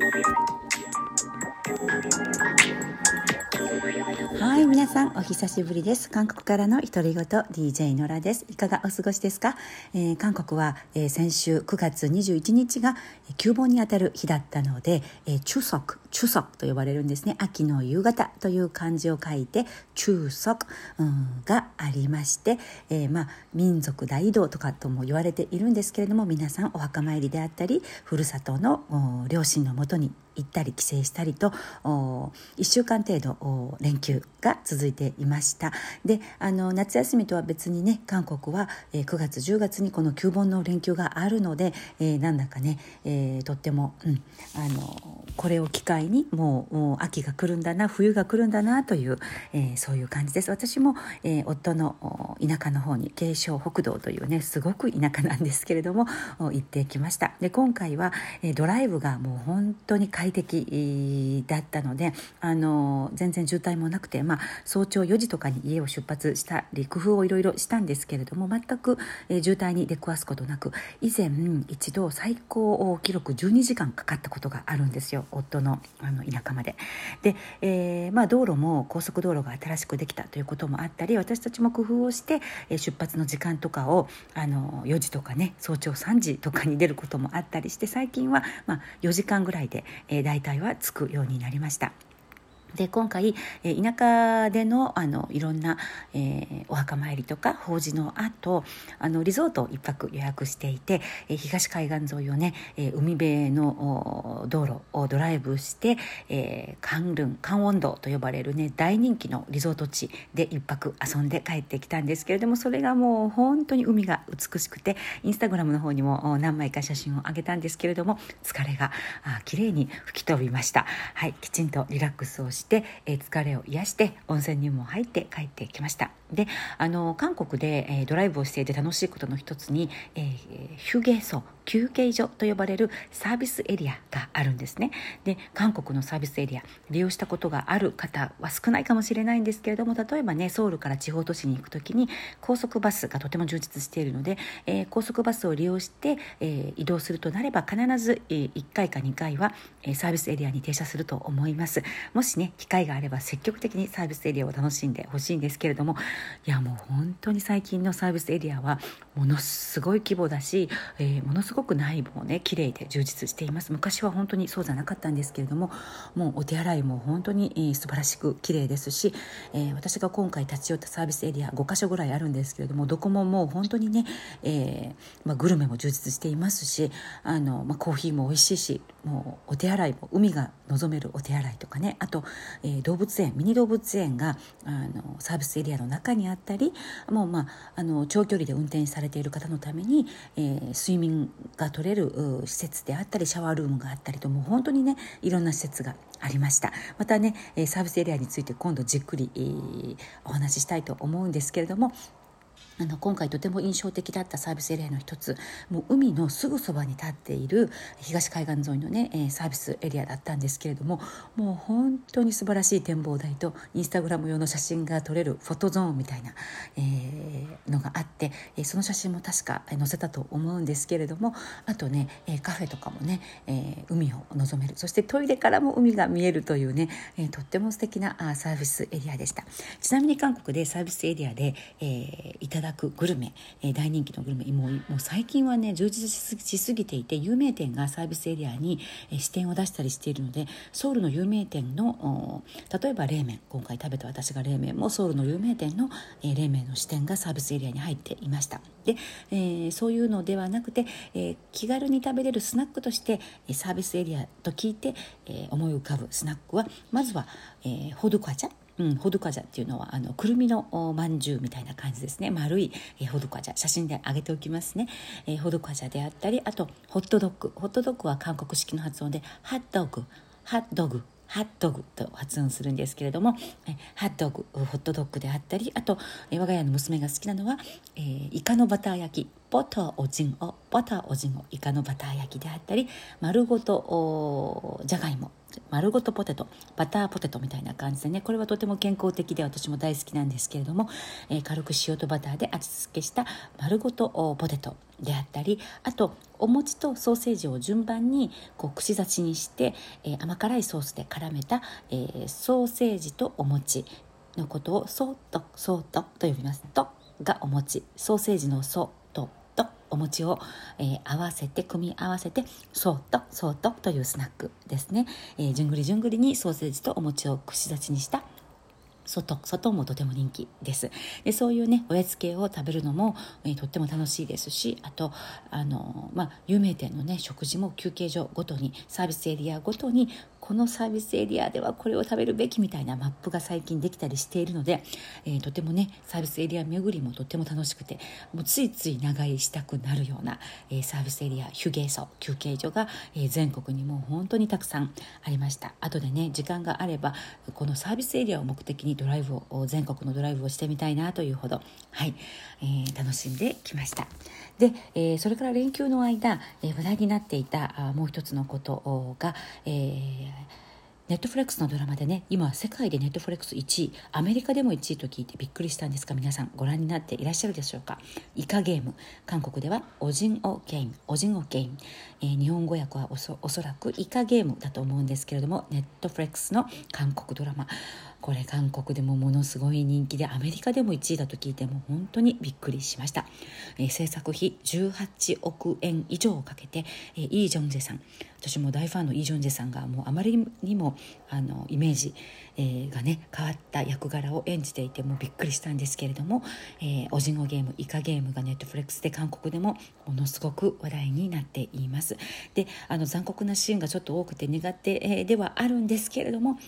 Thank you. はい皆さんお久しぶりです。韓国からの独り言 DJ ノラです。いかがお過ごしですか、えー、韓国は、えー、先週9月21日が旧盆にあたる日だったので、えー、中足中足と呼ばれるんですね。秋の夕方という漢字を書いて中足、うん、がありまして、えー、まあ民族大移動とかとも言われているんですけれども皆さんお墓参りであったりふるさとの両親のもとに行ったり帰省したりと1週間程度連休が続いていました。であの夏休みとは別にね韓国は、9月10月にこの旧盆の連休があるので、えー、なんだかね、えー、とっても、うん、あのこれを機会にもうもう秋が来るんだな冬が来るんだなという、えー、そういう感じです。私も、えー、夫の田舎の方に慶尚北道というねすごく田舎なんですけれども行ってきました。で今回は、え、ドライブがもう本当に快適だったのであの全然渋滞もなくて、まあ、早朝4時とかに家を出発したり工夫をいろいろしたんですけれども全く、え、渋滞に出くわすことなく以前一度最高記録12時間かかったことがあるんですよ。夫のあの田舎まで。で、えー、まあ、道路も高速道路が新しくできたということもあったり私たちも工夫をして、え出発の時間とかをあの4時とかね早朝3時とかに出ることもあったりして最近は、まあ、4時間ぐらいで、えー、大体は着くようになりました。で今回、え、田舎でのあのいろんな、えー、お墓参りとか法事の後あのリゾートを1泊予約していて、え、東海岸沿いをね、え、海辺の道路をドライブして、えー、カンルンカンウォン道と呼ばれるね大人気のリゾート地で1泊遊んで帰ってきたんですけれどもそれがもう本当に海が美しくてインスタグラムの方にも何枚か写真を上げたんですけれども疲れがあ綺麗に吹き飛びました。はい、きちんとリラックスをしして、えー、疲れを癒して温泉にも入って帰ってきました。であの韓国で、えー、ドライブをしていて楽しいことの一つに、えー、ヒュゲソ。休憩所と呼ばれるサービスエリアがあるんですね。で韓国のサービスエリア利用したことがある方は少ないかもしれないんですけれども例えばねソウルから地方都市に行く時に高速バスがとても充実しているので、えー、高速バスを利用して、えー、移動するとなれば必ず、えー、1回か2回は、え、サービスエリアに停車すると思います。もしね機会があれば積極的にサービスエリアを楽しんでほしいんですけれどもいやもう本当に最近のサービスエリアはものすごい規模だし、え、ものすごいごく内部もね綺麗で充実しています。昔は本当にそうじゃなかったんですけれどももうお手洗いも本当に、えー、素晴らしく綺麗ですし、えー、私が今回立ち寄ったサービスエリア5か所ぐらいあるんですけれどもどこももう本当にね、えーまあ、グルメも充実していますしあの、まあ、コーヒーも美味しいしもうお手洗いも海が望めるお手洗いとかねあと、えー、動物園ミニ動物園があのサービスエリアの中にあったりもう、まあ、あの長距離で運転されている方のために、えー、睡眠が取れる施設であったりシャワールームがあったりともう本当にねいろんな施設がありました。またねサービスエリアについて今度じっくり、お話ししたいと思うんですけれどもあの今回とても印象的だったサービスエリアの一つもう海のすぐそばに立っている東海岸沿いのね、えー、サービスエリアだったんですけれどももう本当に素晴らしい展望台とインスタグラム用の写真が撮れるフォトゾーンみたいな、えー、のがあって、えー、その写真も確か載せたと思うんですけれどもあとね、えー、カフェとかもね、えー、海を望める。そしてトイレからも海が見えるというね、えー、とっても素敵なあサービスエリアでした。ちなみに韓国でサービスエリアで、えー、いただくグルメ、えー、大人気のグルメもうもう最近はね充実しすぎていて有名店がサービスエリアに、えー、支店を出したりしているのでソウルの有名店の例えば冷麺今回食べた私が冷麺もソウルの有名店の、えー、冷麺の支店がサービスエリアに入っていました。で、えー、そういうのではなくて、えー、気軽に食べれるスナックとしてサービスエリアと聞いて、えー、思い浮かぶスナックはまずは、えー、ホドクアチャうん、ホドカジャっていうのはあのくるみのまんじゅうみたいな感じですね。丸い、えー、ホドカジャ。写真で上げておきますね、えー、ホドカジャであったりあとホットドッグ。ホットドッグは韓国式の発音でハッドグ。ハッドグ。ハットグと発音するんですけれどもハットグホットドッグであったりあと我が家の娘が好きなのは、えー、イカのバター焼き。バターおじんおバターおじんおイカのバター焼きであったり丸ごとじゃがいも丸ごとポテトバターポテトみたいな感じでねこれはとても健康的で私も大好きなんですけれども、えー、軽く塩とバターで味付けした丸ごとポテトであったりあとお餅とソーセージを順番にこう串刺しにして、えー、甘辛いソースで絡めた、えー、ソーセージとお餅のことをソートソートと呼びます。とがお餅。ソーセージのソ。ととお餅を、えー、合わせて組み合わせてソートソートというスナックですね、えー、じゅんぐりじゅんぐりにソーセージとお餅を串刺しにした外外もとても人気です。でそういうねおやつ系を食べるのも、えー、とっても楽しいですしあとあの、まあ、有名店のね食事も休憩所ごとにサービスエリアごとにこのサービスエリアではこれを食べるべきみたいなマップが最近できたりしているので、えー、とてもねサービスエリア巡りもとっても楽しくてもうついつい長居したくなるような、えー、サービスエリアヒュゲーソ休憩所が、えー、全国にもう本当にたくさんありました。後でね時間があればこのサービスエリアを目的にドライブを全国のドライブをしてみたいなというほどはい、えー、楽しんできました。で、えー、それから連休の間、えー、話題になっていたあもう一つのことが、えー Netflix のドラマでね今は世界で Netflix 1位アメリカでも1位と聞いてびっくりしたんですが皆さんご覧になっていらっしゃるでしょうか？イカゲーム。韓国では오징어 게임。오징어 게임、えー、日本語訳はおそおそらくイカゲームだと思うんですけれども Netflix の韓国ドラマ。これ韓国でもものすごい人気でアメリカでも1位だと聞いても本当にびっくりしました、えー、制作費18億円以上をかけて、えー、イ・ジョンジェさん。私も大ファンのイ・ジョンジェさんがもうあまりにもあのイメージ、えー、がね変わった役柄を演じていてもびっくりしたんですけれども、えー、おじんごゲームイカゲームがネットフレックスで韓国でもものすごく話題になっています。であの残酷なシーンがちょっと多くて苦手、ではあるんですけれども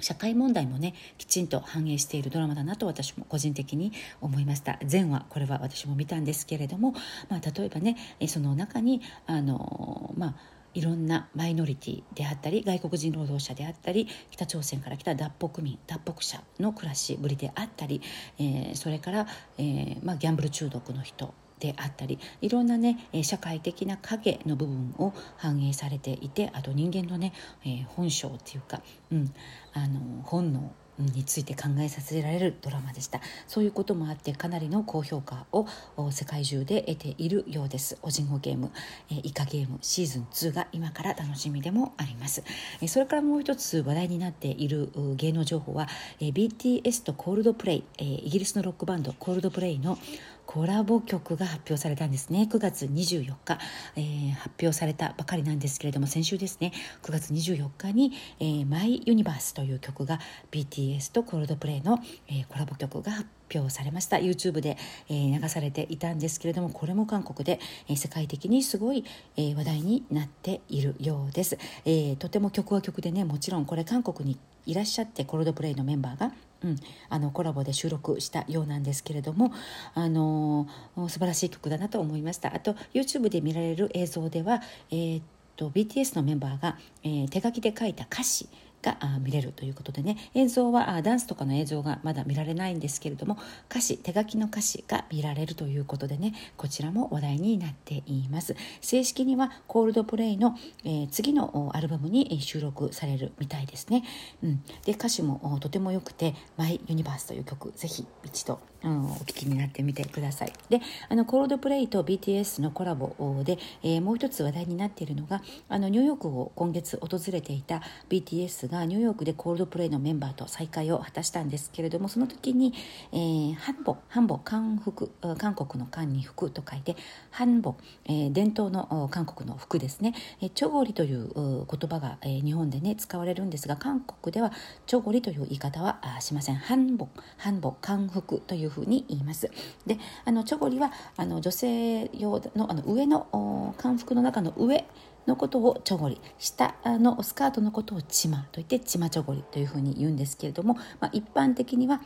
社会問題もねきちんと反映しているドラマだなと私も個人的に思いました。前話これは私も見たんですけれども、まあ、例えばねその中にあのまあいろんなマイノリティであったり外国人労働者であったり北朝鮮から来た脱北民脱北者の暮らしぶりであったり、えー、それから、えーまあ、ギャンブル中毒の人であったりいろんなね社会的な影の部分を反映されていてあと人間のね、えー、本性っていうか、うん、あの本能について考えさせられるドラマでした。そういうこともあってかなりの高評価を世界中で得ているようです。おじんごゲーム、えイカゲームシーズン2が今から楽しみでもあります、えそれからもう一つ話題になっている芸能情報は、え BTS とコールドプレイ、えイギリスのロックバンドコールドプレイのコラボ曲が発表されたんですね。9月24日、えー、発表されたばかりなんですけれども先週ですね。9月24日に「えー、マイ・ユニバース」という曲が BTS とコールドプレイの、えー、コラボ曲が発表されました。YouTube で、えー、流されていたんですけれどもこれも韓国で、えー、世界的にすごい、えー、話題になっているようです、えー、とても曲は曲でねもちろんこれ韓国にいらっしゃってコールドプレイのメンバーがうん、あのコラボで収録したようなんですけれども、あのー、素晴らしい曲だなと思いました。あと YouTube で見られる映像では、えー、っと BTS のメンバーが、えー、手書きで書いた歌詞が見れるということでね。映像はダンスとかの映像がまだ見られないんですけれども歌詞手書きの歌詞が見られるということでねこちらも話題になっています。正式にはコールドプレイの、えー、次のアルバムに収録されるみたいですね、うん、で歌詞もとても良くて「マイ・ユニバース」という曲ぜひ一度、うん、お聴きになってみてください。であのコールドプレイと BTS のコラボで、えー、もう一つ話題になっているのがあのニューヨークを今月訪れていた BTS ががニューヨークでコールドプレイのメンバーと再会を果たしたんですけれどもその時に、えー、ハンボハンボ韓服韓国の韓に服と書いてハンボ、えー、伝統の韓国の服ですね、えー、チョゴリという言葉が、えー、日本でね使われるんですが韓国ではチョゴリという言い方はあしません。ハンボハンボ韓服というふうに言います。であのチョゴリはあの女性用のあの上の韓服の中の上のことをチョゴリ下のスカートのことをチマといってチマチョゴリというふうに言うんですけれども、まあ、一般的には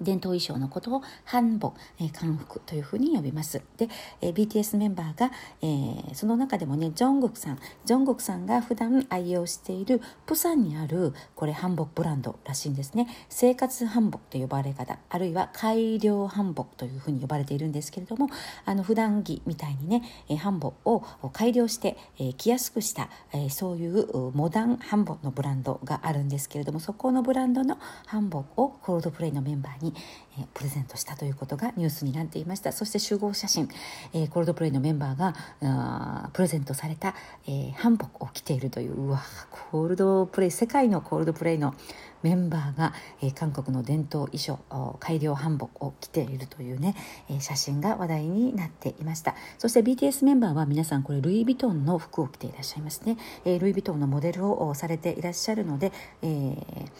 伝統衣装のことをハンボ、えー、韓服というふうに呼びます。で、えー、BTS メンバーが、えー、その中でもね、ジョングクさん、ジョングクさんが普段愛用しているプサンにあるこれハンボクブランドらしいんですね。生活ハンボクと呼ばれ方、あるいは改良ハンボクというふうに呼ばれているんですけれども、あの普段着みたいにね、えー、ハンボを改良して、えー、着やすくした、えー、そういうモダンハンボのブランドがあるんですけれども、そこのブランドのハンボをコールドプレイのメンバーににえプレゼントしたということがニュースになっていました。そして集合写真、えー、コールドプレイのメンバーがあープレゼントされた、えー、ハンボを着ているといううわコールドプレイ世界のコールドプレイのメンバーが、えー、韓国の伝統衣装改良ハンボを着ているというね、えー、写真が話題になっていました。そして BTS メンバーは皆さんこれルイ・ヴィトンの服を着ていらっしゃいますね、えー、ルイ・ヴィトンのモデルをされていらっしゃるので、えー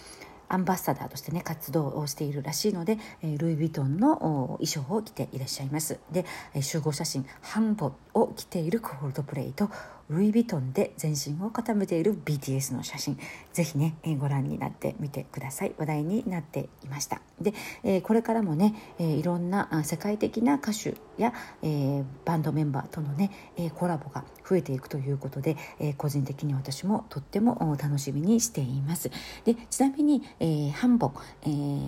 アンバサダーとしてね活動をしているらしいので、えルイ・ヴィトンの衣装を着ていらっしゃいます。で集合写真ハンボを着ているコールドプレイとルイ・ヴィトンで全身を固めている BTS の写真。ぜひねご覧になってみてください。話題になっていました。でこれからもねいろんな世界的な歌手やバンドメンバーとのねコラボが増えていくということで個人的に私もとっても楽しみにしています。でちなみにハンボ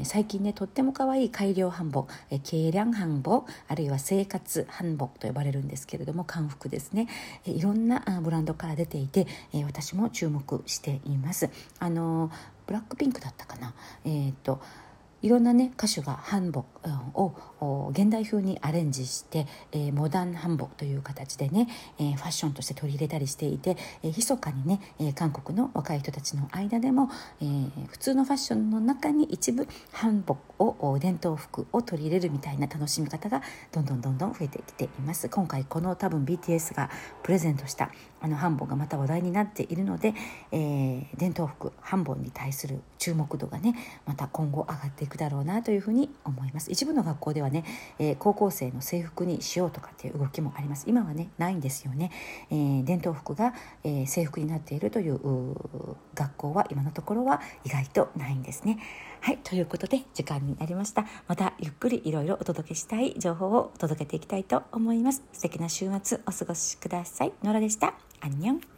最近ねとっても可愛い改良ハンボ軽量ハンボあるいは生活ハンボと呼ばれるんですけれども漢服ですね。いろんなブランドから出ていて、え私も注目しています。あのブラックピンクだったかな、えーといろんなね歌手がハンボを現代風にアレンジして、えー、モダンハンボという形でね、えー、ファッションとして取り入れたりしていて、えー、密かにね、え韓国の若い人たちの間でも、え普通のファッションの中に一部ハンボを伝統服を取り入れるみたいな楽しみ方がどんどんどんどん増えてきています。今回この多分 BTS がプレゼントしたあのハンボがまた話題になっているので、え伝統服ハンボに対する注目度がねまた今後上がっていくだろうなというふうに思います。一部の学校ではね、えー、高校生の制服にしようとかっていう動きもあります。今はねないんですよね、えー、伝統服が、えー、制服になっているという学校は今のところは意外とないんですね。はいということで時間になりました。またゆっくりいろいろお届けしたい情報をお届けていきたいと思います。素敵な週末お過ごしください。ノラでした。アンニョン。